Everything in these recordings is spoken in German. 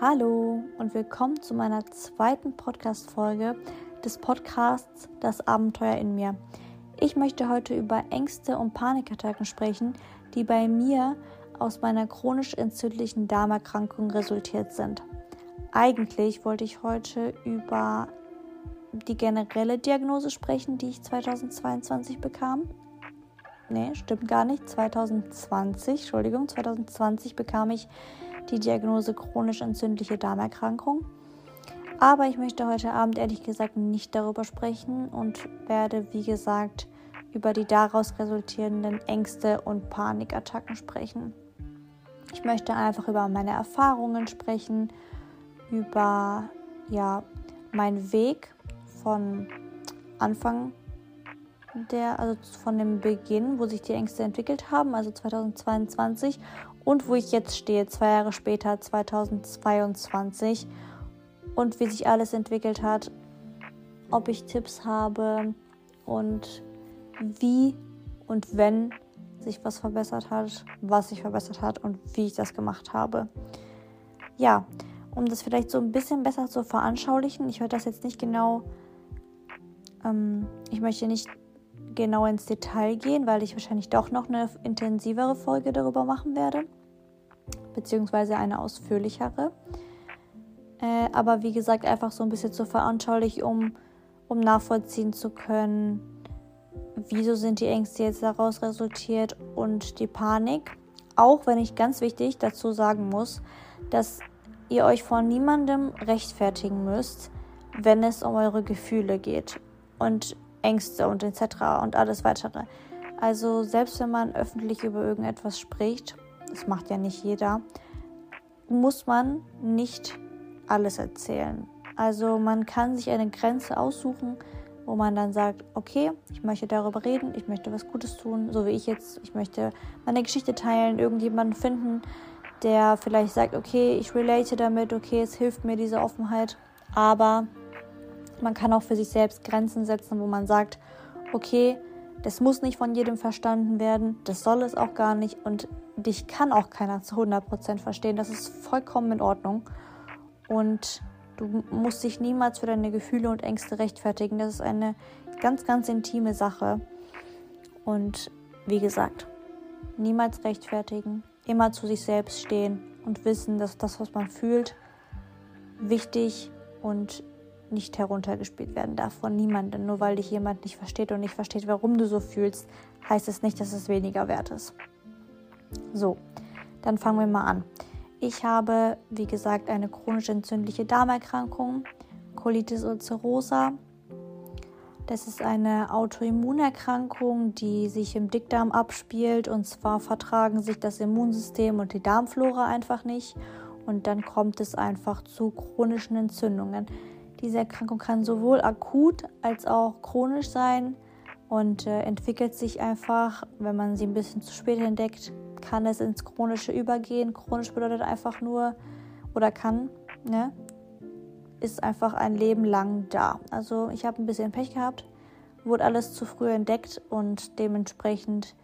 Hallo und willkommen zu meiner zweiten Podcast-Folge des Podcasts Das Abenteuer in mir. Ich möchte heute über Ängste und Panikattacken sprechen, die bei mir aus meiner chronisch entzündlichen Darmerkrankung resultiert sind. Eigentlich wollte ich heute über die generelle Diagnose sprechen, die ich 2022 bekam. Nee, stimmt gar nicht. 2020, Entschuldigung, 2020 bekam ich die Diagnose chronisch entzündliche Darmerkrankung. Aber ich möchte heute Abend ehrlich gesagt nicht darüber sprechen und werde, wie gesagt, über die daraus resultierenden Ängste und Panikattacken sprechen. Ich möchte einfach über meine Erfahrungen sprechen, über ja, meinen Weg von Anfang der, also von dem Beginn, wo sich die Ängste entwickelt haben, also 2022 und wo ich jetzt stehe, zwei Jahre später, 2022 und wie sich alles entwickelt hat, ob ich Tipps habe und wie und wenn sich was verbessert hat, was sich verbessert hat und wie ich das gemacht habe. Ja, um das vielleicht so ein bisschen besser zu veranschaulichen, ich werde das jetzt nicht genau, ähm, ich möchte nicht genau ins Detail gehen, weil ich wahrscheinlich doch noch eine intensivere Folge darüber machen werde, beziehungsweise eine ausführlichere. Äh, aber wie gesagt, einfach so ein bisschen zu veranschaulichen, um, um nachvollziehen zu können, wieso sind die Ängste jetzt daraus resultiert und die Panik. Auch wenn ich ganz wichtig dazu sagen muss, dass ihr euch vor niemandem rechtfertigen müsst, wenn es um eure Gefühle geht. Und Ängste und etc. und alles weitere. Also selbst wenn man öffentlich über irgendetwas spricht, das macht ja nicht jeder, muss man nicht alles erzählen. Also man kann sich eine Grenze aussuchen, wo man dann sagt, okay, ich möchte darüber reden, ich möchte was Gutes tun, so wie ich jetzt, ich möchte meine Geschichte teilen, irgendjemanden finden, der vielleicht sagt, okay, ich relate damit, okay, es hilft mir diese Offenheit, aber man kann auch für sich selbst Grenzen setzen, wo man sagt, okay, das muss nicht von jedem verstanden werden, das soll es auch gar nicht und dich kann auch keiner zu 100% verstehen. Das ist vollkommen in Ordnung. Und du musst dich niemals für deine Gefühle und Ängste rechtfertigen. Das ist eine ganz, ganz intime Sache. Und wie gesagt, niemals rechtfertigen, immer zu sich selbst stehen und wissen, dass das, was man fühlt, wichtig und nicht heruntergespielt werden darf von niemandem. Nur weil dich jemand nicht versteht und nicht versteht, warum du so fühlst, heißt es nicht, dass es weniger wert ist. So, dann fangen wir mal an. Ich habe, wie gesagt, eine chronisch entzündliche Darmerkrankung, Colitis ulcerosa. Das ist eine Autoimmunerkrankung, die sich im Dickdarm abspielt. Und zwar vertragen sich das Immunsystem und die Darmflora einfach nicht. Und dann kommt es einfach zu chronischen Entzündungen. Diese Erkrankung kann sowohl akut als auch chronisch sein und äh, entwickelt sich einfach, wenn man sie ein bisschen zu spät entdeckt, kann es ins Chronische übergehen. Chronisch bedeutet einfach nur oder kann, ne, ist einfach ein Leben lang da. Also ich habe ein bisschen Pech gehabt, wurde alles zu früh entdeckt und dementsprechend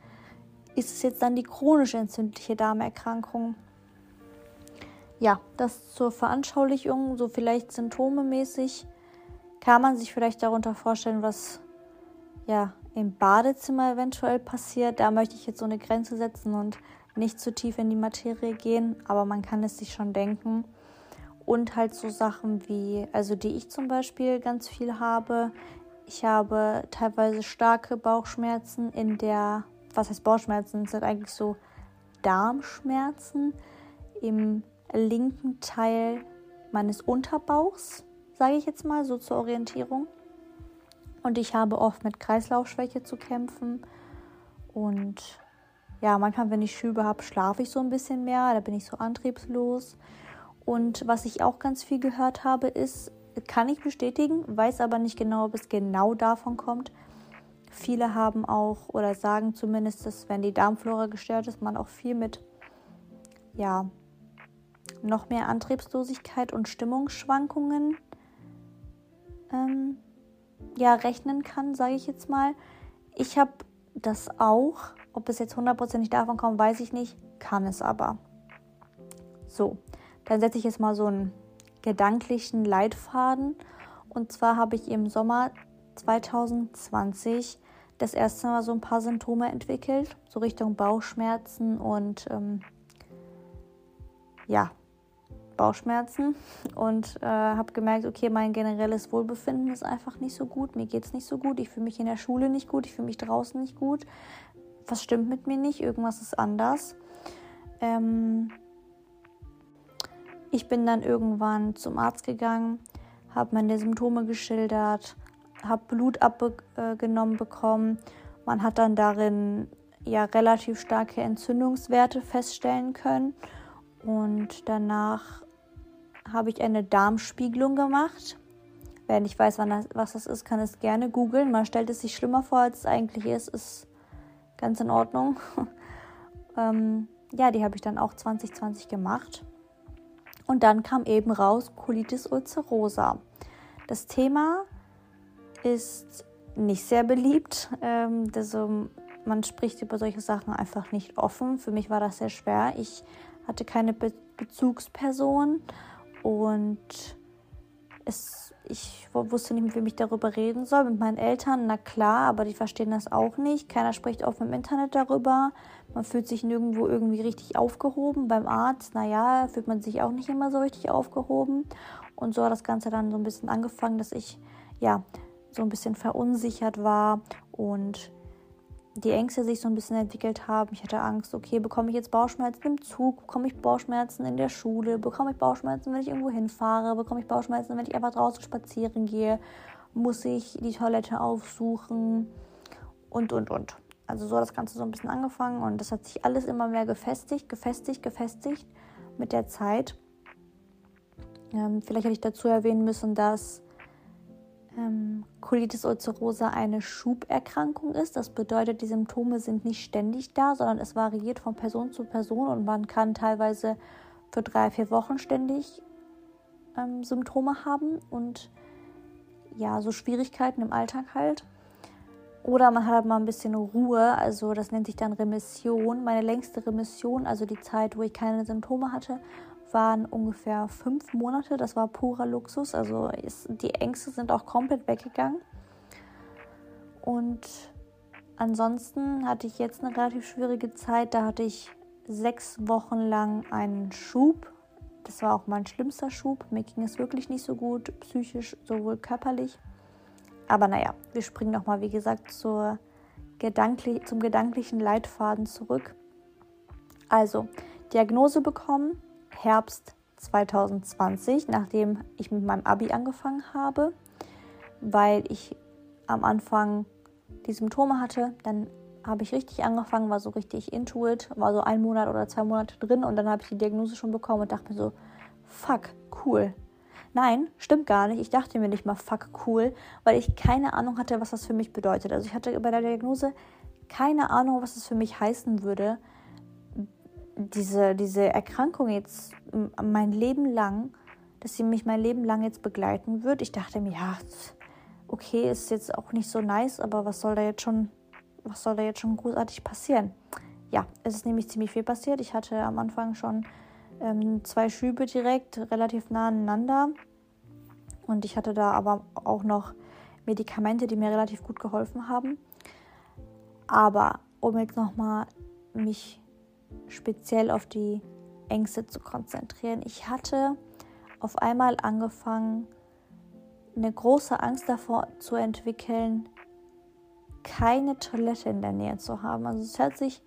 ist es jetzt dann die chronisch entzündliche Darmerkrankung ja, das zur Veranschaulichung, so vielleicht symptomemäßig, kann man sich vielleicht darunter vorstellen, was ja im Badezimmer eventuell passiert. Da möchte ich jetzt so eine Grenze setzen und nicht zu tief in die Materie gehen, aber man kann es sich schon denken. Und halt so Sachen wie, also die ich zum Beispiel ganz viel habe. Ich habe teilweise starke Bauchschmerzen in der, was heißt Bauchschmerzen? Das sind eigentlich so Darmschmerzen im linken Teil meines Unterbauchs, sage ich jetzt mal, so zur Orientierung. Und ich habe oft mit Kreislaufschwäche zu kämpfen. Und ja, manchmal, wenn ich Schübe habe, schlafe ich so ein bisschen mehr. Da bin ich so antriebslos. Und was ich auch ganz viel gehört habe, ist, kann ich bestätigen, weiß aber nicht genau, ob es genau davon kommt. Viele haben auch oder sagen zumindest, dass wenn die Darmflora gestört ist, man auch viel mit ja, noch mehr Antriebslosigkeit und Stimmungsschwankungen ähm, ja, rechnen kann, sage ich jetzt mal. Ich habe das auch. Ob es jetzt hundertprozentig davon kommt, weiß ich nicht. Kann es aber. So, dann setze ich jetzt mal so einen gedanklichen Leitfaden. Und zwar habe ich im Sommer 2020 das erste Mal so ein paar Symptome entwickelt, so Richtung Bauchschmerzen und ähm, ja, Bauchschmerzen und äh, habe gemerkt, okay, mein generelles Wohlbefinden ist einfach nicht so gut, mir geht es nicht so gut, ich fühle mich in der Schule nicht gut, ich fühle mich draußen nicht gut, was stimmt mit mir nicht, irgendwas ist anders. Ähm, ich bin dann irgendwann zum Arzt gegangen, habe meine Symptome geschildert, habe Blut abgenommen bekommen. Man hat dann darin ja relativ starke Entzündungswerte feststellen können. Und danach habe ich eine Darmspiegelung gemacht. Wer nicht weiß, das, was das ist, kann es gerne googeln. Man stellt es sich schlimmer vor, als es eigentlich ist. Ist ganz in Ordnung. ähm, ja, die habe ich dann auch 2020 gemacht. Und dann kam eben raus Colitis ulcerosa. Das Thema ist nicht sehr beliebt. Ähm, also man spricht über solche Sachen einfach nicht offen. Für mich war das sehr schwer. Ich hatte keine Be Bezugsperson und es, ich wusste nicht, mit wem ich darüber reden soll. Mit meinen Eltern, na klar, aber die verstehen das auch nicht. Keiner spricht offen im Internet darüber. Man fühlt sich nirgendwo irgendwie richtig aufgehoben. Beim Arzt, naja, fühlt man sich auch nicht immer so richtig aufgehoben. Und so hat das Ganze dann so ein bisschen angefangen, dass ich ja so ein bisschen verunsichert war und die Ängste sich so ein bisschen entwickelt haben. Ich hatte Angst, okay, bekomme ich jetzt Bauchschmerzen im Zug, bekomme ich Bauchschmerzen in der Schule, bekomme ich Bauchschmerzen, wenn ich irgendwo hinfahre, bekomme ich Bauchschmerzen, wenn ich einfach draußen spazieren gehe, muss ich die Toilette aufsuchen und, und, und. Also so hat das Ganze so ein bisschen angefangen und das hat sich alles immer mehr gefestigt, gefestigt, gefestigt mit der Zeit. Ähm, vielleicht hätte ich dazu erwähnen müssen, dass ähm, Colitis ulcerosa eine Schuberkrankung ist. Das bedeutet, die Symptome sind nicht ständig da, sondern es variiert von Person zu Person und man kann teilweise für drei, vier Wochen ständig ähm, Symptome haben und ja, so Schwierigkeiten im Alltag halt. Oder man hat halt mal ein bisschen Ruhe, also das nennt sich dann Remission. Meine längste Remission, also die Zeit, wo ich keine Symptome hatte, waren ungefähr fünf Monate. Das war purer Luxus. Also ist, die Ängste sind auch komplett weggegangen. Und ansonsten hatte ich jetzt eine relativ schwierige Zeit. Da hatte ich sechs Wochen lang einen Schub. Das war auch mein schlimmster Schub. Mir ging es wirklich nicht so gut, psychisch sowohl körperlich. Aber naja, wir springen nochmal, wie gesagt, zur gedanklich, zum gedanklichen Leitfaden zurück. Also, Diagnose bekommen, Herbst 2020, nachdem ich mit meinem Abi angefangen habe, weil ich am Anfang die Symptome hatte. Dann habe ich richtig angefangen, war so richtig intuit, war so ein Monat oder zwei Monate drin und dann habe ich die Diagnose schon bekommen und dachte mir so, fuck, cool. Nein, stimmt gar nicht. Ich dachte mir nicht mal, fuck, cool, weil ich keine Ahnung hatte, was das für mich bedeutet. Also ich hatte bei der Diagnose keine Ahnung, was es für mich heißen würde, diese, diese Erkrankung jetzt mein Leben lang, dass sie mich mein Leben lang jetzt begleiten wird. Ich dachte mir, ja, okay, ist jetzt auch nicht so nice, aber was soll da jetzt schon, was soll da jetzt schon großartig passieren? Ja, es ist nämlich ziemlich viel passiert. Ich hatte am Anfang schon ähm, zwei Schübe direkt, relativ nah aneinander. Und ich hatte da aber auch noch Medikamente, die mir relativ gut geholfen haben. Aber um jetzt nochmal mich speziell auf die Ängste zu konzentrieren. Ich hatte auf einmal angefangen, eine große Angst davor zu entwickeln, keine Toilette in der Nähe zu haben. Also es hört sich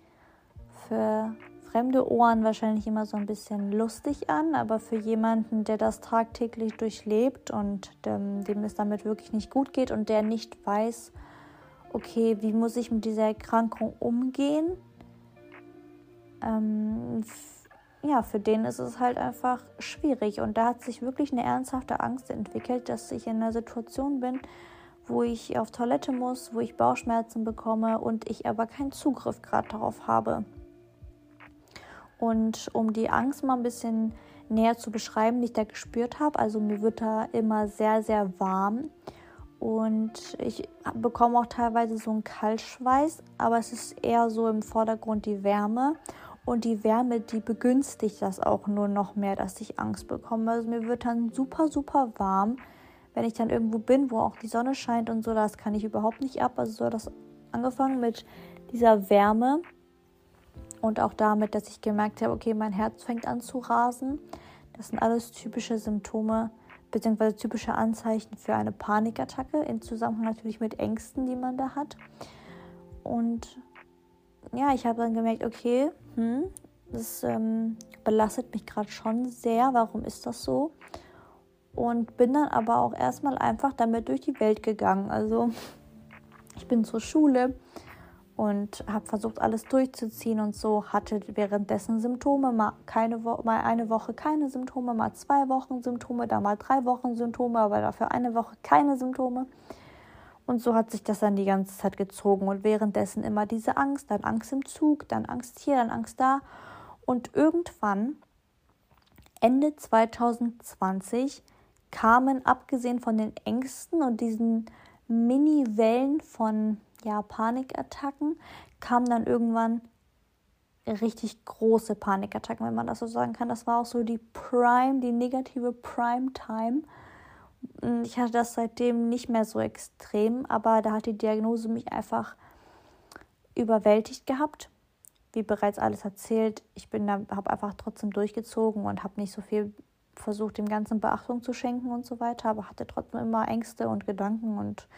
für fremde Ohren wahrscheinlich immer so ein bisschen lustig an, aber für jemanden, der das tagtäglich durchlebt und dem, dem es damit wirklich nicht gut geht und der nicht weiß, okay, wie muss ich mit dieser Erkrankung umgehen, ähm, ja, für den ist es halt einfach schwierig. Und da hat sich wirklich eine ernsthafte Angst entwickelt, dass ich in einer Situation bin, wo ich auf Toilette muss, wo ich Bauchschmerzen bekomme und ich aber keinen Zugriff gerade darauf habe. Und um die Angst mal ein bisschen näher zu beschreiben, die ich da gespürt habe, also mir wird da immer sehr, sehr warm und ich bekomme auch teilweise so einen Kaltschweiß, aber es ist eher so im Vordergrund die Wärme Und die Wärme, die begünstigt das auch nur noch mehr, dass ich Angst bekomme. Also mir wird dann super, super warm, wenn ich dann irgendwo bin, wo auch die Sonne scheint und so. Das kann ich überhaupt nicht ab. Also so hat das angefangen mit dieser Wärme und auch damit, dass ich gemerkt habe, okay, mein Herz fängt an zu rasen. Das sind alles typische Symptome bzw. typische Anzeichen für eine Panikattacke, im Zusammenhang natürlich mit Ängsten, die man da hat. Und ja, ich habe dann gemerkt, okay, hm, das ähm, belastet mich gerade schon sehr. Warum ist das so? Und bin dann aber auch erstmal einfach damit durch die Welt gegangen. Also ich bin zur Schule und habe versucht, alles durchzuziehen und so. Hatte währenddessen Symptome, mal, keine Wo mal eine Woche keine Symptome, mal zwei Wochen Symptome, dann mal drei Wochen Symptome, aber dafür eine Woche keine Symptome. Und so hat sich das dann die ganze Zeit gezogen und währenddessen immer diese Angst, dann Angst im Zug, dann Angst hier, dann Angst da. Und irgendwann, Ende 2020, kamen, abgesehen von den Ängsten und diesen Mini-Wellen von ja, Panikattacken, kamen dann irgendwann richtig große Panikattacken, wenn man das so sagen kann. Das war auch so die Prime, die negative Prime-Time ich hatte das seitdem nicht mehr so extrem, aber da hat die Diagnose mich einfach überwältigt gehabt. Wie bereits alles erzählt, ich bin da, habe einfach trotzdem durchgezogen und habe nicht so viel versucht, dem Ganzen Beachtung zu schenken und so weiter, aber hatte trotzdem immer Ängste und Gedanken und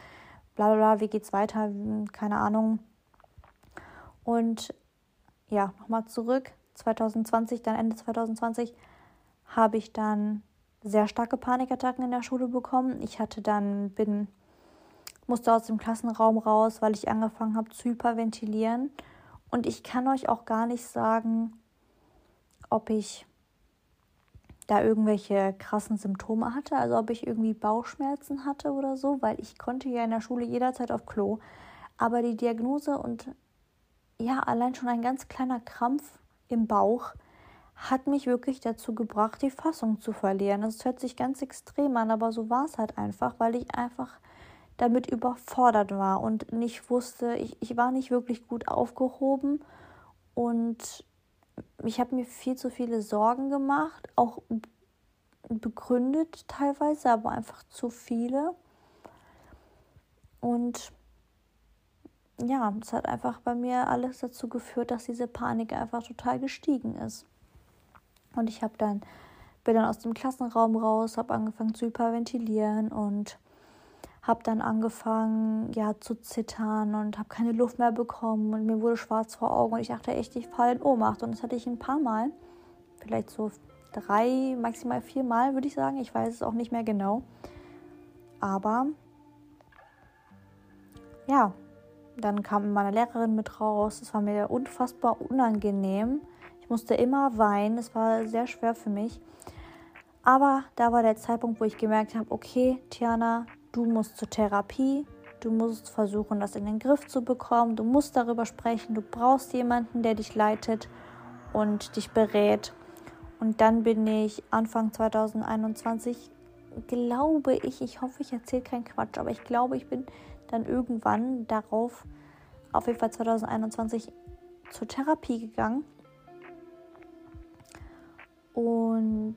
bla bla bla, wie geht's weiter, keine Ahnung. Und ja, nochmal zurück, 2020, dann Ende 2020, habe ich dann sehr starke Panikattacken in der Schule bekommen. Ich hatte dann, bin, musste aus dem Klassenraum raus, weil ich angefangen habe zu hyperventilieren. Und ich kann euch auch gar nicht sagen, ob ich da irgendwelche krassen Symptome hatte, also ob ich irgendwie Bauchschmerzen hatte oder so, weil ich konnte ja in der Schule jederzeit auf Klo. Aber die Diagnose und ja, allein schon ein ganz kleiner Krampf im Bauch hat mich wirklich dazu gebracht, die Fassung zu verlieren. Das hört sich ganz extrem an, aber so war es halt einfach, weil ich einfach damit überfordert war und nicht wusste, ich, ich war nicht wirklich gut aufgehoben und ich habe mir viel zu viele Sorgen gemacht, auch begründet teilweise, aber einfach zu viele. Und ja, es hat einfach bei mir alles dazu geführt, dass diese Panik einfach total gestiegen ist. Und ich habe dann bin dann aus dem Klassenraum raus, habe angefangen zu hyperventilieren und habe dann angefangen, ja, zu zittern und habe keine Luft mehr bekommen und mir wurde schwarz vor Augen und ich dachte echt, ich falle in Ohnmacht und das hatte ich ein paar Mal, vielleicht so drei, maximal vier Mal, würde ich sagen. Ich weiß es auch nicht mehr genau. Aber ja, dann kam meine Lehrerin mit raus. Es war mir unfassbar unangenehm. Ich musste immer weinen. Es war sehr schwer für mich. Aber da war der Zeitpunkt, wo ich gemerkt habe, okay, Tiana, du musst zur Therapie. Du musst versuchen, das in den Griff zu bekommen. Du musst darüber sprechen. Du brauchst jemanden, der dich leitet und dich berät. Und dann bin ich Anfang 2021, glaube ich, ich hoffe, ich erzähle keinen Quatsch, aber ich glaube, ich bin dann irgendwann darauf, auf jeden Fall 2021, zur Therapie gegangen und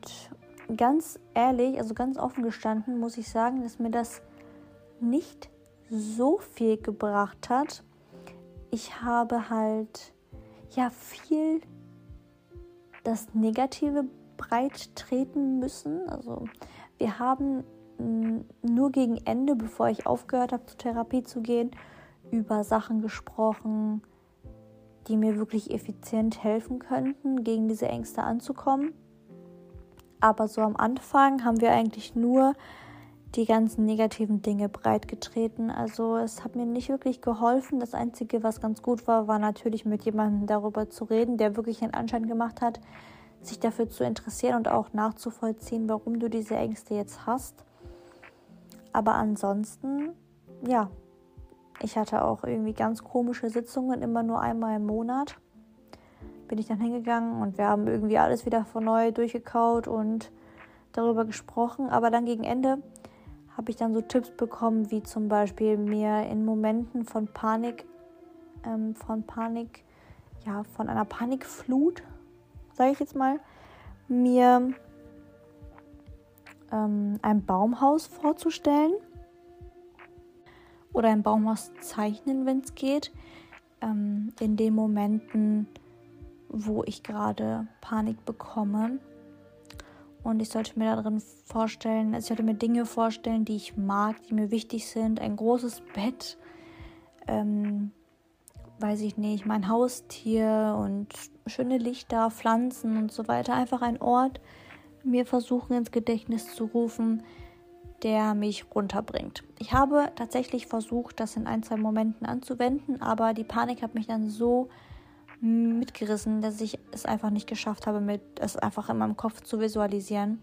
ganz ehrlich, also ganz offen gestanden, muss ich sagen, dass mir das nicht so viel gebracht hat. Ich habe halt ja viel das Negative breit treten müssen. Also wir haben nur gegen Ende, bevor ich aufgehört habe, zur Therapie zu gehen, über Sachen gesprochen, die mir wirklich effizient helfen könnten, gegen diese Ängste anzukommen. Aber so am Anfang haben wir eigentlich nur die ganzen negativen Dinge breitgetreten. Also es hat mir nicht wirklich geholfen. Das Einzige, was ganz gut war, war natürlich mit jemandem darüber zu reden, der wirklich einen Anschein gemacht hat, sich dafür zu interessieren und auch nachzuvollziehen, warum du diese Ängste jetzt hast. Aber ansonsten, ja, ich hatte auch irgendwie ganz komische Sitzungen, immer nur einmal im Monat bin ich dann hingegangen und wir haben irgendwie alles wieder von neu durchgekaut und darüber gesprochen. Aber dann gegen Ende habe ich dann so Tipps bekommen, wie zum Beispiel mir in Momenten von Panik, ähm, von Panik ja, von einer Panikflut, sage ich jetzt mal, mir ähm, ein Baumhaus vorzustellen oder ein Baumhaus zeichnen, wenn es geht, ähm, in den Momenten, wo ich gerade Panik bekomme. Und ich sollte mir darin vorstellen, also ich sollte mir Dinge vorstellen, die ich mag, die mir wichtig sind. Ein großes Bett, ähm, weiß ich nicht, mein Haustier und schöne Lichter, Pflanzen und so weiter. Einfach ein Ort, mir versuchen ins Gedächtnis zu rufen, der mich runterbringt. Ich habe tatsächlich versucht, das in ein, zwei Momenten anzuwenden, aber die Panik hat mich dann so mitgerissen, dass ich es einfach nicht geschafft habe, mit es einfach in meinem Kopf zu visualisieren.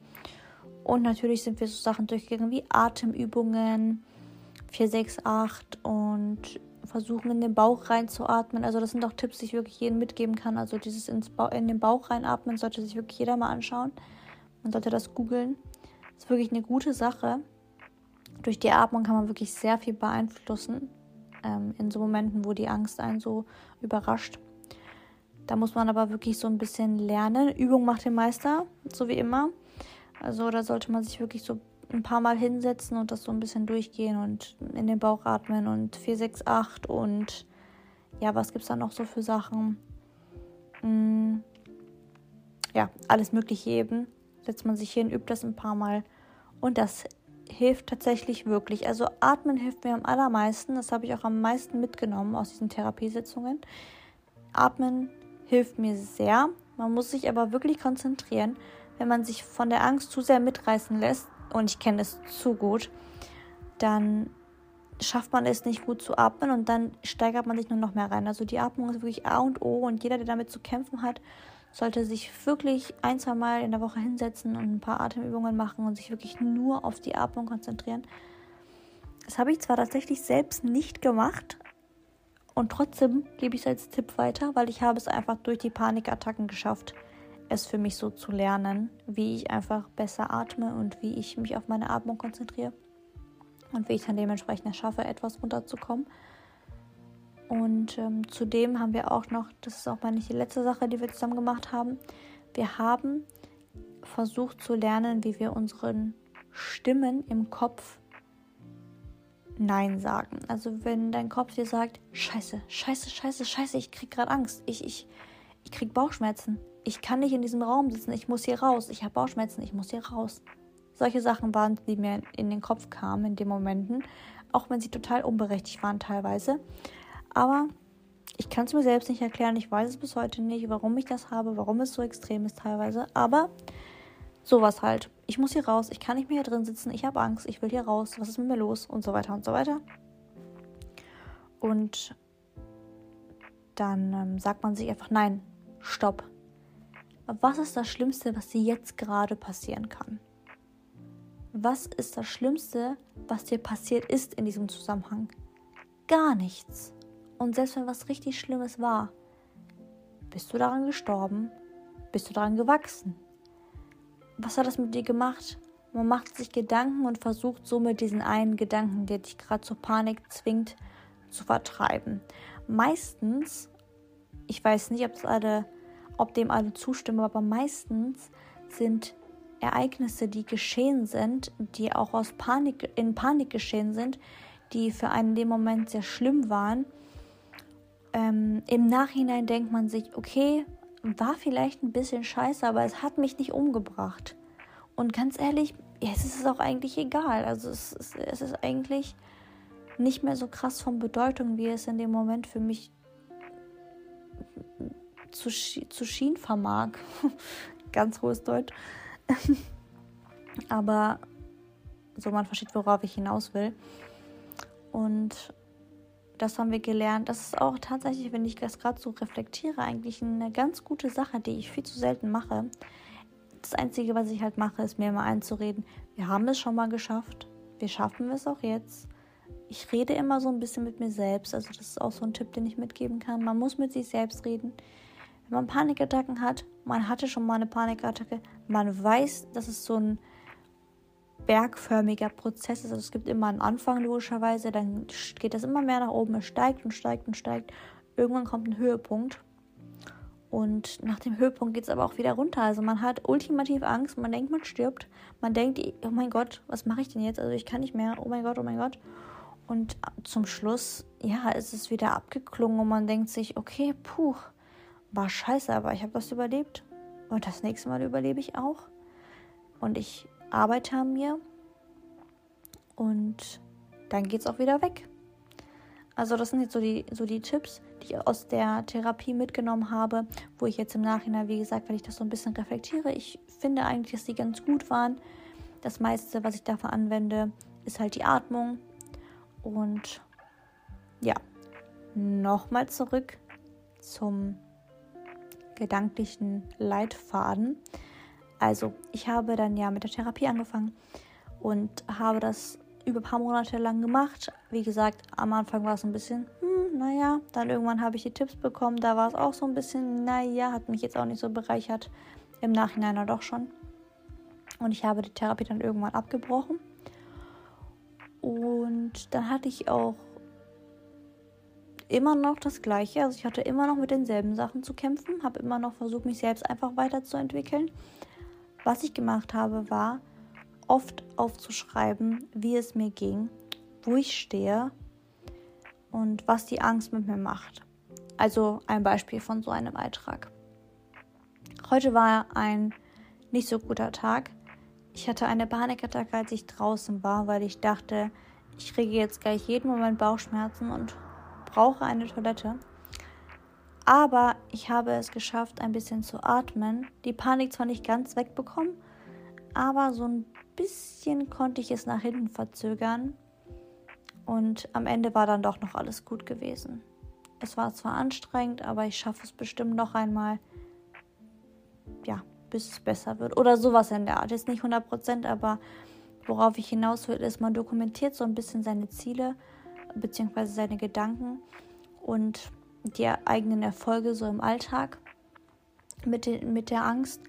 Und natürlich sind wir so Sachen durchgegangen wie Atemübungen, 468 und versuchen in den Bauch reinzuatmen. Also das sind auch Tipps, die ich wirklich jedem mitgeben kann. Also dieses ins in den Bauch reinatmen sollte sich wirklich jeder mal anschauen. Man sollte das googeln. Das ist wirklich eine gute Sache. Durch die Atmung kann man wirklich sehr viel beeinflussen. Ähm, in so Momenten, wo die Angst einen so überrascht. Da muss man aber wirklich so ein bisschen lernen. Übung macht den Meister, so wie immer. Also da sollte man sich wirklich so ein paar Mal hinsetzen und das so ein bisschen durchgehen und in den Bauch atmen und 468 und ja, was gibt es da noch so für Sachen? Hm, ja, alles Mögliche eben. Setzt man sich hin, übt das ein paar Mal und das hilft tatsächlich wirklich. Also atmen hilft mir am allermeisten. Das habe ich auch am meisten mitgenommen aus diesen Therapiesitzungen. Atmen hilft mir sehr. Man muss sich aber wirklich konzentrieren. Wenn man sich von der Angst zu sehr mitreißen lässt, und ich kenne das zu gut, dann schafft man es nicht gut zu atmen und dann steigert man sich nur noch mehr rein. Also die Atmung ist wirklich A und O und jeder, der damit zu kämpfen hat, sollte sich wirklich ein, zwei Mal in der Woche hinsetzen und ein paar Atemübungen machen und sich wirklich nur auf die Atmung konzentrieren. Das habe ich zwar tatsächlich selbst nicht gemacht, und trotzdem gebe ich es als Tipp weiter, weil ich habe es einfach durch die Panikattacken geschafft, es für mich so zu lernen, wie ich einfach besser atme und wie ich mich auf meine Atmung konzentriere und wie ich dann dementsprechend es schaffe, etwas runterzukommen. Und ähm, zudem haben wir auch noch, das ist auch mal nicht die letzte Sache, die wir zusammen gemacht haben, wir haben versucht zu lernen, wie wir unseren Stimmen im Kopf Nein sagen. Also wenn dein Kopf dir sagt, scheiße, scheiße, scheiße, scheiße, ich krieg gerade Angst, ich, ich, ich krieg Bauchschmerzen, ich kann nicht in diesem Raum sitzen, ich muss hier raus, ich habe Bauchschmerzen, ich muss hier raus. Solche Sachen waren, die mir in den Kopf kamen in den Momenten, auch wenn sie total unberechtigt waren teilweise. Aber ich kann es mir selbst nicht erklären, ich weiß es bis heute nicht, warum ich das habe, warum es so extrem ist teilweise. Aber sowas halt ich muss hier raus, ich kann nicht mehr hier drin sitzen, ich habe Angst, ich will hier raus, was ist mit mir los und so weiter und so weiter. Und dann ähm, sagt man sich einfach, nein, stopp. Was ist das Schlimmste, was dir jetzt gerade passieren kann? Was ist das Schlimmste, was dir passiert ist in diesem Zusammenhang? Gar nichts. Und selbst wenn was richtig Schlimmes war, bist du daran gestorben? Bist du daran gewachsen? Was hat das mit dir gemacht? Man macht sich Gedanken und versucht somit diesen einen Gedanken, der dich gerade zur Panik zwingt, zu vertreiben. Meistens, ich weiß nicht, alle, ob dem alle zustimmen, aber meistens sind Ereignisse, die geschehen sind, die auch aus Panik, in Panik geschehen sind, die für einen in dem Moment sehr schlimm waren. Ähm, Im Nachhinein denkt man sich, okay, war vielleicht ein bisschen scheiße, aber es hat mich nicht umgebracht. Und ganz ehrlich, jetzt ist es auch eigentlich egal. Also es ist, es ist eigentlich nicht mehr so krass von Bedeutung, wie es in dem Moment für mich zu, zu schien vermag. ganz hohes Deutsch. aber so man versteht, worauf ich hinaus will. Und das haben wir gelernt. Das ist auch tatsächlich, wenn ich das gerade so reflektiere, eigentlich eine ganz gute Sache, die ich viel zu selten mache. Das Einzige, was ich halt mache, ist mir immer einzureden, wir haben es schon mal geschafft, wir schaffen es auch jetzt. Ich rede immer so ein bisschen mit mir selbst. Also das ist auch so ein Tipp, den ich mitgeben kann. Man muss mit sich selbst reden. Wenn man Panikattacken hat, man hatte schon mal eine Panikattacke, man weiß, dass es so ein bergförmiger Prozess ist. Also es gibt immer einen Anfang logischerweise, dann geht das immer mehr nach oben, es steigt und steigt und steigt. Irgendwann kommt ein Höhepunkt. Und nach dem Höhepunkt geht es aber auch wieder runter. Also man hat ultimativ Angst, man denkt, man stirbt. Man denkt, oh mein Gott, was mache ich denn jetzt? Also ich kann nicht mehr, oh mein Gott, oh mein Gott. Und zum Schluss, ja, ist es wieder abgeklungen und man denkt sich, okay, puh, war scheiße, aber ich habe das überlebt. Und das nächste Mal überlebe ich auch. Und ich arbeite an mir. Und dann geht es auch wieder weg. Also das sind jetzt so die, so die Tipps, die ich aus der Therapie mitgenommen habe, wo ich jetzt im Nachhinein, wie gesagt, wenn ich das so ein bisschen reflektiere, ich finde eigentlich, dass die ganz gut waren. Das meiste, was ich davon anwende, ist halt die Atmung. Und ja, nochmal zurück zum gedanklichen Leitfaden. Also, ich habe dann ja mit der Therapie angefangen und habe das über ein paar Monate lang gemacht. Wie gesagt, am Anfang war es ein bisschen, hm, naja, dann irgendwann habe ich die Tipps bekommen. Da war es auch so ein bisschen, naja, hat mich jetzt auch nicht so bereichert. Im Nachhinein dann doch schon. Und ich habe die Therapie dann irgendwann abgebrochen. Und dann hatte ich auch immer noch das Gleiche. Also ich hatte immer noch mit denselben Sachen zu kämpfen, habe immer noch versucht, mich selbst einfach weiterzuentwickeln. Was ich gemacht habe, war, oft aufzuschreiben, wie es mir ging, wo ich stehe und was die Angst mit mir macht. Also ein Beispiel von so einem Beitrag. Heute war ein nicht so guter Tag. Ich hatte eine Panikattacke, als ich draußen war, weil ich dachte, ich kriege jetzt gleich jeden Moment Bauchschmerzen und brauche eine Toilette. Aber ich habe es geschafft, ein bisschen zu atmen. Die Panik zwar nicht ganz wegbekommen, aber so ein bisschen konnte ich es nach hinten verzögern und am Ende war dann doch noch alles gut gewesen. Es war zwar anstrengend, aber ich schaffe es bestimmt noch einmal, ja, bis es besser wird. Oder sowas in der Art. Jetzt nicht 100%, aber worauf ich hinaus will, ist, man dokumentiert so ein bisschen seine Ziele bzw. seine Gedanken und die eigenen Erfolge so im Alltag mit, den, mit der Angst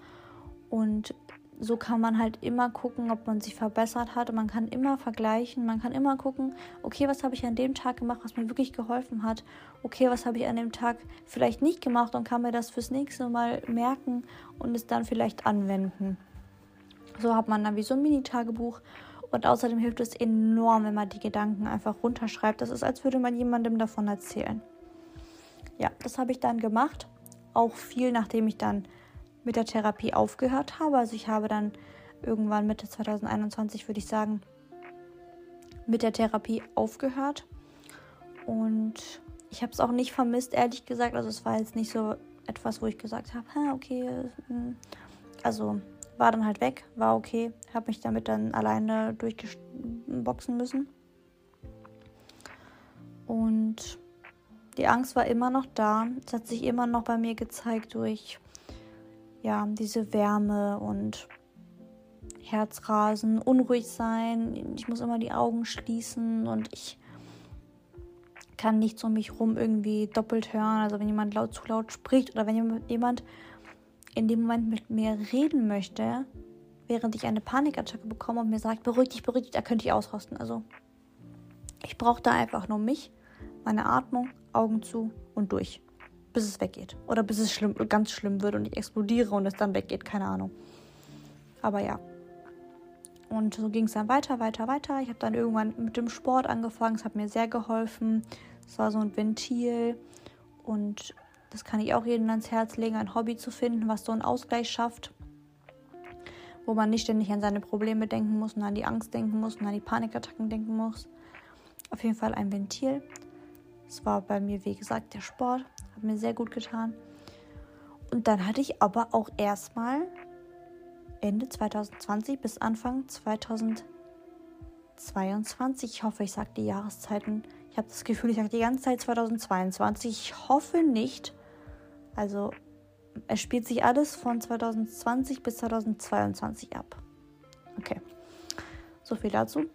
und so kann man halt immer gucken, ob man sich verbessert hat. Man kann immer vergleichen. Man kann immer gucken, okay, was habe ich an dem Tag gemacht, was mir wirklich geholfen hat. Okay, was habe ich an dem Tag vielleicht nicht gemacht und kann mir das fürs nächste Mal merken und es dann vielleicht anwenden. So hat man dann wie so ein Mini-Tagebuch. Und außerdem hilft es enorm, wenn man die Gedanken einfach runterschreibt. Das ist, als würde man jemandem davon erzählen. Ja, das habe ich dann gemacht. Auch viel, nachdem ich dann mit der Therapie aufgehört habe. Also ich habe dann irgendwann Mitte 2021, würde ich sagen, mit der Therapie aufgehört. Und ich habe es auch nicht vermisst, ehrlich gesagt. Also es war jetzt nicht so etwas, wo ich gesagt habe, okay, hm. also war dann halt weg, war okay, habe mich damit dann alleine durchboxen müssen. Und die Angst war immer noch da. Es hat sich immer noch bei mir gezeigt durch ja, diese Wärme und Herzrasen, unruhig sein. Ich muss immer die Augen schließen und ich kann nicht um mich rum irgendwie doppelt hören. Also wenn jemand laut zu laut spricht oder wenn jemand in dem Moment mit mir reden möchte, während ich eine Panikattacke bekomme und mir sagt, beruhig dich, beruhig dich, da könnte ich ausrasten. Also ich brauche da einfach nur mich, meine Atmung, Augen zu und durch bis es weggeht. Oder bis es schlimm, ganz schlimm wird und ich explodiere und es dann weggeht, keine Ahnung. Aber ja. Und so ging es dann weiter, weiter, weiter. Ich habe dann irgendwann mit dem Sport angefangen. Es hat mir sehr geholfen. Es war so ein Ventil. Und das kann ich auch jedem ans Herz legen, ein Hobby zu finden, was so einen Ausgleich schafft. Wo man nicht ständig an seine Probleme denken muss und an die Angst denken muss und an die Panikattacken denken muss. Auf jeden Fall ein Ventil. Es war bei mir, wie gesagt, der Sport. Hat mir sehr gut getan. Und dann hatte ich aber auch erstmal Ende 2020 bis Anfang 2022, ich hoffe, ich sage die Jahreszeiten. Ich habe das Gefühl, ich sage die ganze Zeit 2022. Ich hoffe nicht. Also es spielt sich alles von 2020 bis 2022 ab. Okay, so viel dazu.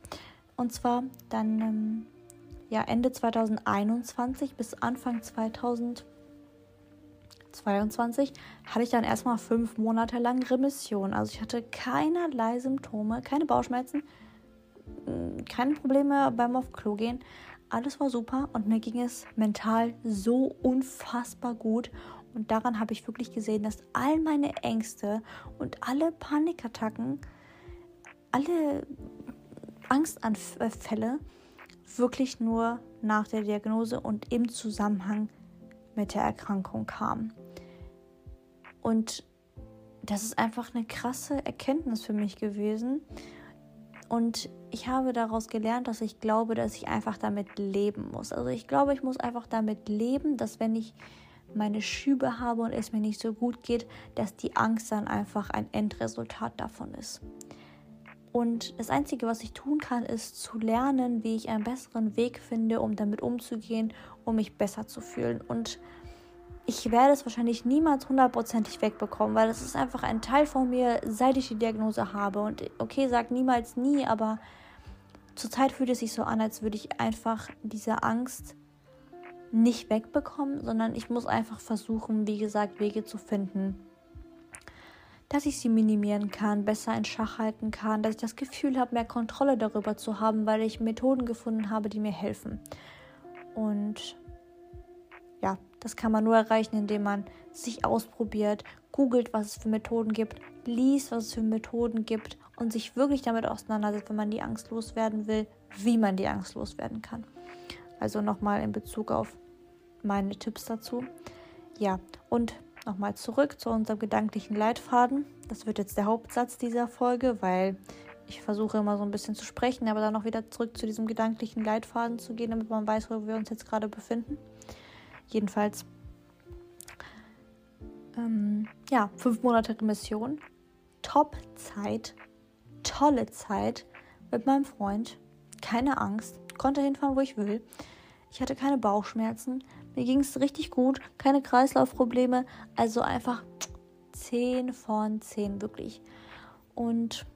Und zwar dann ähm, ja Ende 2021 bis Anfang 2022 22 hatte ich dann erstmal fünf Monate lang Remission. Also ich hatte keinerlei Symptome, keine Bauchschmerzen, mm, keine Probleme beim auf Klo gehen. Alles war super und mir ging es mental so unfassbar gut. Und daran habe ich wirklich gesehen, dass all meine Ängste und alle Panikattacken, alle Angstanfälle wirklich nur nach der Diagnose und im Zusammenhang mit der Erkrankung kamen. Und das ist einfach eine krasse Erkenntnis für mich gewesen. Und ich habe daraus gelernt, dass ich glaube, dass ich einfach damit leben muss. Also ich glaube, ich muss einfach damit leben, dass wenn ich meine Schübe habe und es mir nicht so gut geht, dass die Angst dann einfach ein Endresultat davon ist. Und das Einzige, was ich tun kann, ist zu lernen, wie ich einen besseren Weg finde, um damit umzugehen, um mich besser zu fühlen. Und ich werde es wahrscheinlich niemals hundertprozentig wegbekommen, weil das ist einfach ein Teil von mir, seit ich die Diagnose habe. Und okay, sag niemals nie, aber zurzeit fühlt es sich so an, als würde ich einfach diese Angst nicht wegbekommen, sondern ich muss einfach versuchen, wie gesagt, Wege zu finden, dass ich sie minimieren kann, besser in Schach halten kann, dass ich das Gefühl habe, mehr Kontrolle darüber zu haben, weil ich Methoden gefunden habe, die mir helfen. Und ja, das kann man nur erreichen, indem man sich ausprobiert, googelt, was es für Methoden gibt, liest, was es für Methoden gibt und sich wirklich damit auseinandersetzt, wenn man die Angst loswerden will, wie man die Angst loswerden kann. Also nochmal in Bezug auf meine Tipps dazu. Ja, und nochmal zurück zu unserem gedanklichen Leitfaden. Das wird jetzt der Hauptsatz dieser Folge, weil ich versuche immer so ein bisschen zu sprechen, aber dann noch wieder zurück zu diesem gedanklichen Leitfaden zu gehen, damit man weiß, wo wir uns jetzt gerade befinden. Jedenfalls, ähm, ja, fünf Monate Remission, Top-Zeit, tolle Zeit mit meinem Freund, keine Angst, konnte hinfahren, wo ich will. Ich hatte keine Bauchschmerzen, mir ging es richtig gut, keine Kreislaufprobleme. Also einfach 10 von 10, wirklich. Und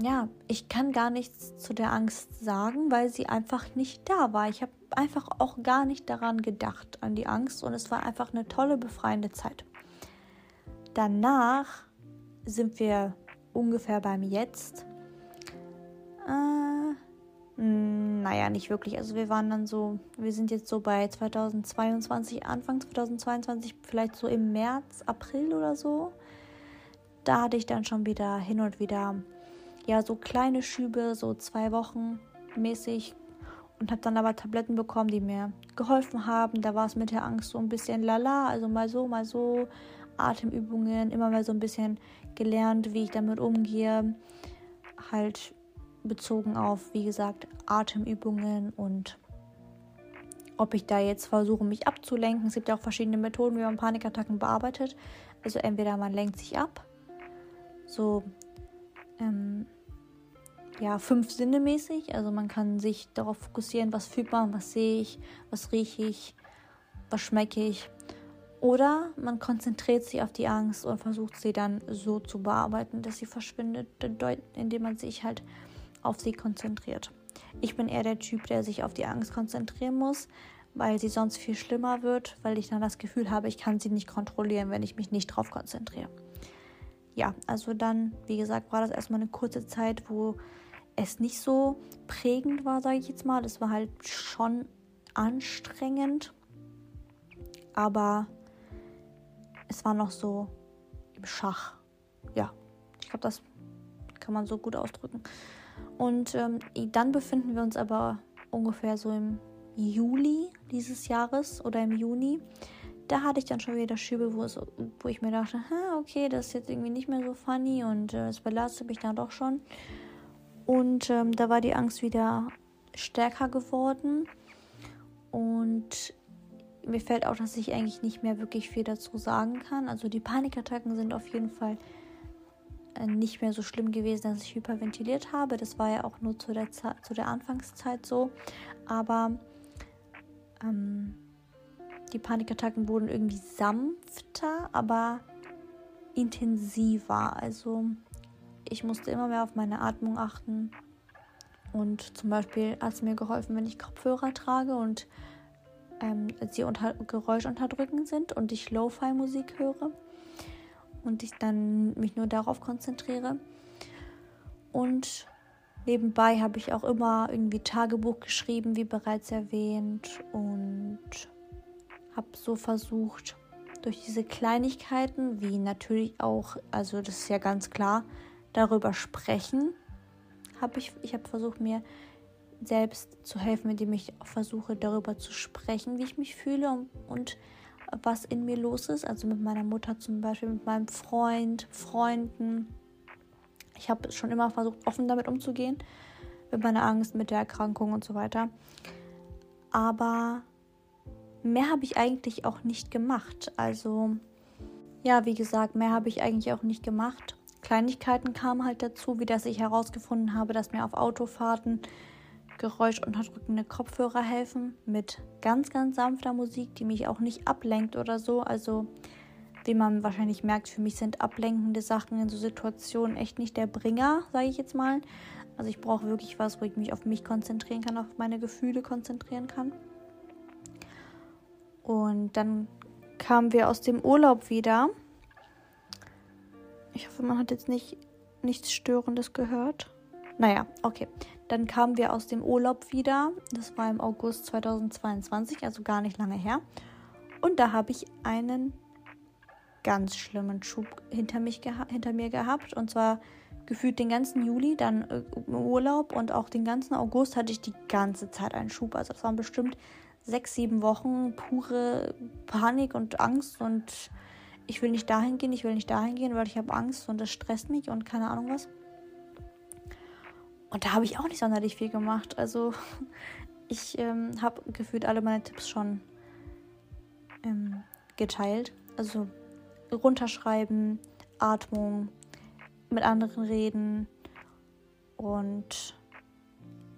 ja, ich kann gar nichts zu der Angst sagen, weil sie einfach nicht da war. Ich habe einfach auch gar nicht daran gedacht, an die Angst. Und es war einfach eine tolle, befreiende Zeit. Danach sind wir ungefähr beim Jetzt. Äh, naja, nicht wirklich. Also wir waren dann so, wir sind jetzt so bei 2022, Anfang 2022, vielleicht so im März, April oder so. Da hatte ich dann schon wieder hin und wieder, ja, so kleine Schübe, so zwei Wochen mäßig. Und habe dann aber Tabletten bekommen, die mir geholfen haben. Da war es mit der Angst so ein bisschen lala, also mal so, mal so. Atemübungen, immer mal so ein bisschen gelernt, wie ich damit umgehe. Halt bezogen auf, wie gesagt, Atemübungen und ob ich da jetzt versuche, mich abzulenken. Es gibt ja auch verschiedene Methoden, wie man Panikattacken bearbeitet. Also entweder man lenkt sich ab, so ähm, ja, fünf Sinne mäßig. Also man kann sich darauf fokussieren, was fühlt man, was sehe ich, was rieche ich, was schmecke ich. Oder man konzentriert sich auf die Angst und versucht sie dann so zu bearbeiten, dass sie verschwindet, indem man sich halt auf sie konzentriert. Ich bin eher der Typ, der sich auf die Angst konzentrieren muss, weil sie sonst viel schlimmer wird, weil ich dann das Gefühl habe, ich kann sie nicht kontrollieren, wenn ich mich nicht drauf konzentriere. Ja, also dann, wie gesagt, war das erstmal eine kurze Zeit, wo es nicht so prägend war, sage ich jetzt mal. Es war halt schon anstrengend, aber es war noch so im Schach. Ja, ich glaube, das kann man so gut ausdrücken. Und ähm, dann befinden wir uns aber ungefähr so im Juli dieses Jahres oder im Juni. Da hatte ich dann schon wieder Schübe, wo, es, wo ich mir dachte, okay, das ist jetzt irgendwie nicht mehr so funny und äh, es äh, belastet mich dann doch schon. Und ähm, da war die Angst wieder stärker geworden. Und mir fällt auch, dass ich eigentlich nicht mehr wirklich viel dazu sagen kann. Also die Panikattacken sind auf jeden Fall nicht mehr so schlimm gewesen, dass ich hyperventiliert habe. Das war ja auch nur zu der, Ze zu der Anfangszeit so. Aber ähm, die Panikattacken wurden irgendwie sanfter, aber intensiver. Also ich musste immer mehr auf meine Atmung achten. Und zum Beispiel hat es mir geholfen, wenn ich Kopfhörer trage und ähm, sie unter geräuschunterdrückend sind und ich Lo-Fi-Musik höre und ich dann mich nur darauf konzentriere. Und nebenbei habe ich auch immer irgendwie Tagebuch geschrieben, wie bereits erwähnt, und habe so versucht, durch diese Kleinigkeiten, wie natürlich auch, also das ist ja ganz klar, darüber sprechen, habe ich, ich habe versucht, mir selbst zu helfen, indem ich versuche, darüber zu sprechen, wie ich mich fühle und, und was in mir los ist. Also mit meiner Mutter zum Beispiel, mit meinem Freund, Freunden. Ich habe schon immer versucht, offen damit umzugehen, mit meiner Angst, mit der Erkrankung und so weiter. Aber mehr habe ich eigentlich auch nicht gemacht. Also ja, wie gesagt, mehr habe ich eigentlich auch nicht gemacht. Kleinigkeiten kamen halt dazu, wie dass ich herausgefunden habe, dass mir auf Autofahrten geräuschunterdrückende Kopfhörer helfen mit ganz, ganz sanfter Musik, die mich auch nicht ablenkt oder so. Also, wie man wahrscheinlich merkt, für mich sind ablenkende Sachen in so Situationen echt nicht der Bringer, sage ich jetzt mal. Also ich brauche wirklich was, wo ich mich auf mich konzentrieren kann, auf meine Gefühle konzentrieren kann. Und dann kamen wir aus dem Urlaub wieder. Ich hoffe, man hat jetzt nicht nichts Störendes gehört. Naja, okay. Dann kamen wir aus dem Urlaub wieder. Das war im August 2022, also gar nicht lange her. Und da habe ich einen ganz schlimmen Schub hinter, mich hinter mir gehabt. Und zwar gefühlt den ganzen Juli, dann äh, im Urlaub und auch den ganzen August hatte ich die ganze Zeit einen Schub. Also das waren bestimmt sechs, sieben Wochen pure Panik und Angst und ich will nicht dahin gehen, ich will nicht dahin gehen, weil ich habe Angst und das stresst mich und keine Ahnung was. Und da habe ich auch nicht sonderlich viel gemacht. Also ich ähm, habe gefühlt alle meine Tipps schon ähm, geteilt. Also runterschreiben, Atmung, mit anderen reden. Und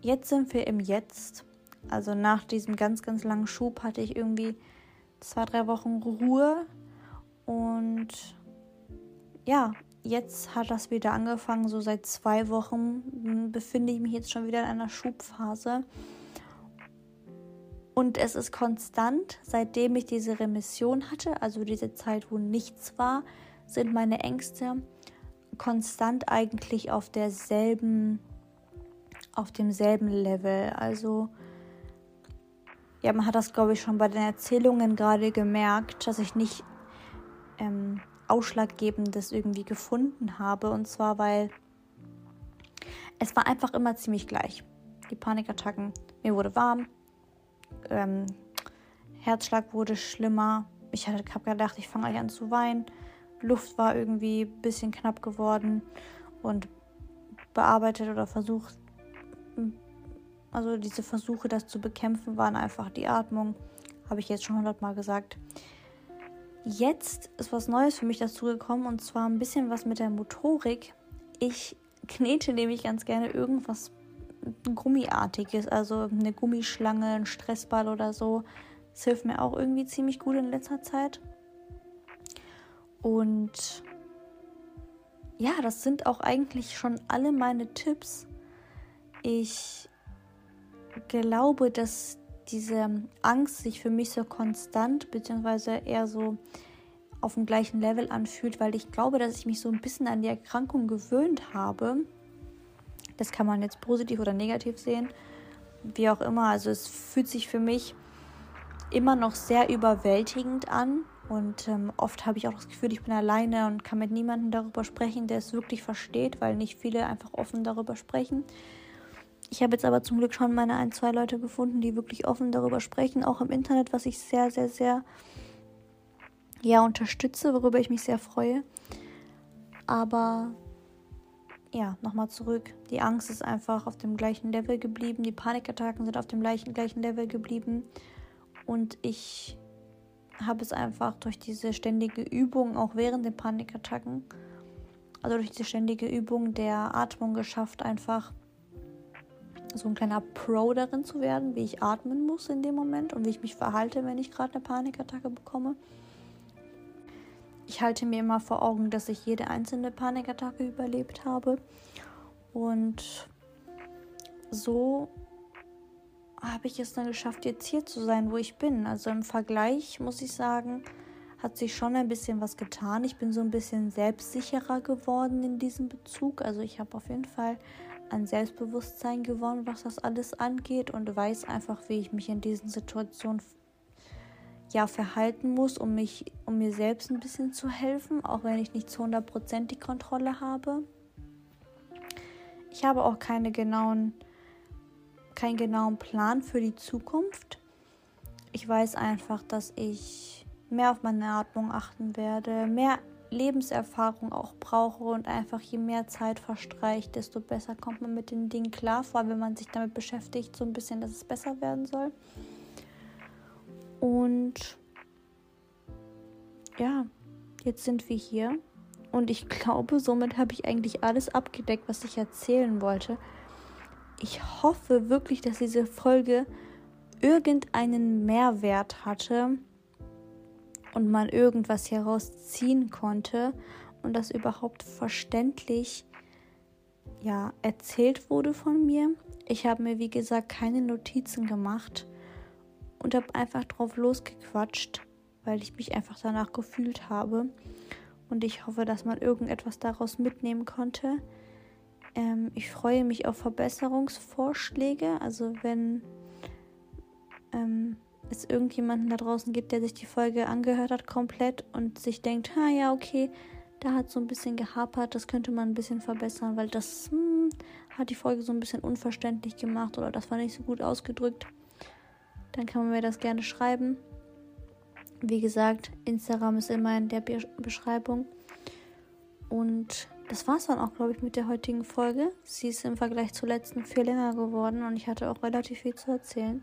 jetzt sind wir im Jetzt. Also nach diesem ganz, ganz langen Schub hatte ich irgendwie zwei, drei Wochen Ruhe. Und ja, jetzt hat das wieder angefangen. So seit zwei Wochen befinde ich mich jetzt schon wieder in einer Schubphase. Und es ist konstant, seitdem ich diese Remission hatte, also diese Zeit, wo nichts war, sind meine Ängste konstant eigentlich auf derselben, auf demselben Level. Also ja, man hat das, glaube ich, schon bei den Erzählungen gerade gemerkt, dass ich nicht ähm, Ausschlaggebendes irgendwie gefunden habe. Und zwar, weil es war einfach immer ziemlich gleich. Die Panikattacken. Mir wurde warm. Ähm, Herzschlag wurde schlimmer. Ich habe gedacht, ich fange an zu weinen. Luft war irgendwie ein bisschen knapp geworden und bearbeitet oder versucht also diese Versuche, das zu bekämpfen, waren einfach die Atmung. Habe ich jetzt schon hundertmal gesagt. Jetzt ist was Neues für mich dazugekommen und zwar ein bisschen was mit der Motorik. Ich knete nämlich ganz gerne irgendwas Gummiartiges, also eine Gummischlange, ein Stressball oder so. Das hilft mir auch irgendwie ziemlich gut in letzter Zeit. Und ja, das sind auch eigentlich schon alle meine Tipps. Ich glaube, dass diese Angst sich für mich so konstant bzw. eher so auf dem gleichen Level anfühlt, weil ich glaube, dass ich mich so ein bisschen an die Erkrankung gewöhnt habe. Das kann man jetzt positiv oder negativ sehen, wie auch immer. Also es fühlt sich für mich immer noch sehr überwältigend an und ähm, oft habe ich auch das Gefühl, ich bin alleine und kann mit niemandem darüber sprechen, der es wirklich versteht, weil nicht viele einfach offen darüber sprechen. Ich habe jetzt aber zum Glück schon meine ein, zwei Leute gefunden, die wirklich offen darüber sprechen, auch im Internet, was ich sehr, sehr, sehr ja unterstütze, worüber ich mich sehr freue. Aber ja, nochmal zurück. Die Angst ist einfach auf dem gleichen Level geblieben. Die Panikattacken sind auf dem gleichen, gleichen Level geblieben. Und ich habe es einfach durch diese ständige Übung, auch während den Panikattacken, also durch diese ständige Übung der Atmung geschafft, einfach so ein kleiner Pro darin zu werden, wie ich atmen muss in dem Moment und wie ich mich verhalte, wenn ich gerade eine Panikattacke bekomme. Ich halte mir immer vor Augen, dass ich jede einzelne Panikattacke überlebt habe. Und so habe ich es dann geschafft, jetzt hier zu sein, wo ich bin. Also im Vergleich muss ich sagen, hat sich schon ein bisschen was getan. Ich bin so ein bisschen selbstsicherer geworden in diesem Bezug. Also ich habe auf jeden Fall an Selbstbewusstsein gewonnen, was das alles angeht und weiß einfach, wie ich mich in diesen Situationen ja verhalten muss, um mich, um mir selbst ein bisschen zu helfen, auch wenn ich nicht zu 100% die Kontrolle habe. Ich habe auch keine genauen, keinen genauen Plan für die Zukunft. Ich weiß einfach, dass ich mehr auf meine Atmung achten werde, mehr Lebenserfahrung auch brauche und einfach je mehr Zeit verstreicht, desto besser kommt man mit den Dingen klar, vor allem wenn man sich damit beschäftigt, so ein bisschen, dass es besser werden soll. Und ja, jetzt sind wir hier und ich glaube, somit habe ich eigentlich alles abgedeckt, was ich erzählen wollte. Ich hoffe wirklich, dass diese Folge irgendeinen Mehrwert hatte und man irgendwas herausziehen konnte und das überhaupt verständlich ja erzählt wurde von mir. Ich habe mir wie gesagt keine Notizen gemacht und habe einfach drauf losgequatscht, weil ich mich einfach danach gefühlt habe und ich hoffe, dass man irgendetwas daraus mitnehmen konnte. Ähm, ich freue mich auf Verbesserungsvorschläge, also wenn ähm, es irgendjemanden da draußen gibt, der sich die Folge angehört hat komplett und sich denkt, ha ja, okay, da hat so ein bisschen gehapert, das könnte man ein bisschen verbessern, weil das hm, hat die Folge so ein bisschen unverständlich gemacht oder das war nicht so gut ausgedrückt, dann kann man mir das gerne schreiben. Wie gesagt, Instagram ist immer in der Be Beschreibung. Und das war es dann auch, glaube ich, mit der heutigen Folge. Sie ist im Vergleich zur letzten viel länger geworden und ich hatte auch relativ viel zu erzählen.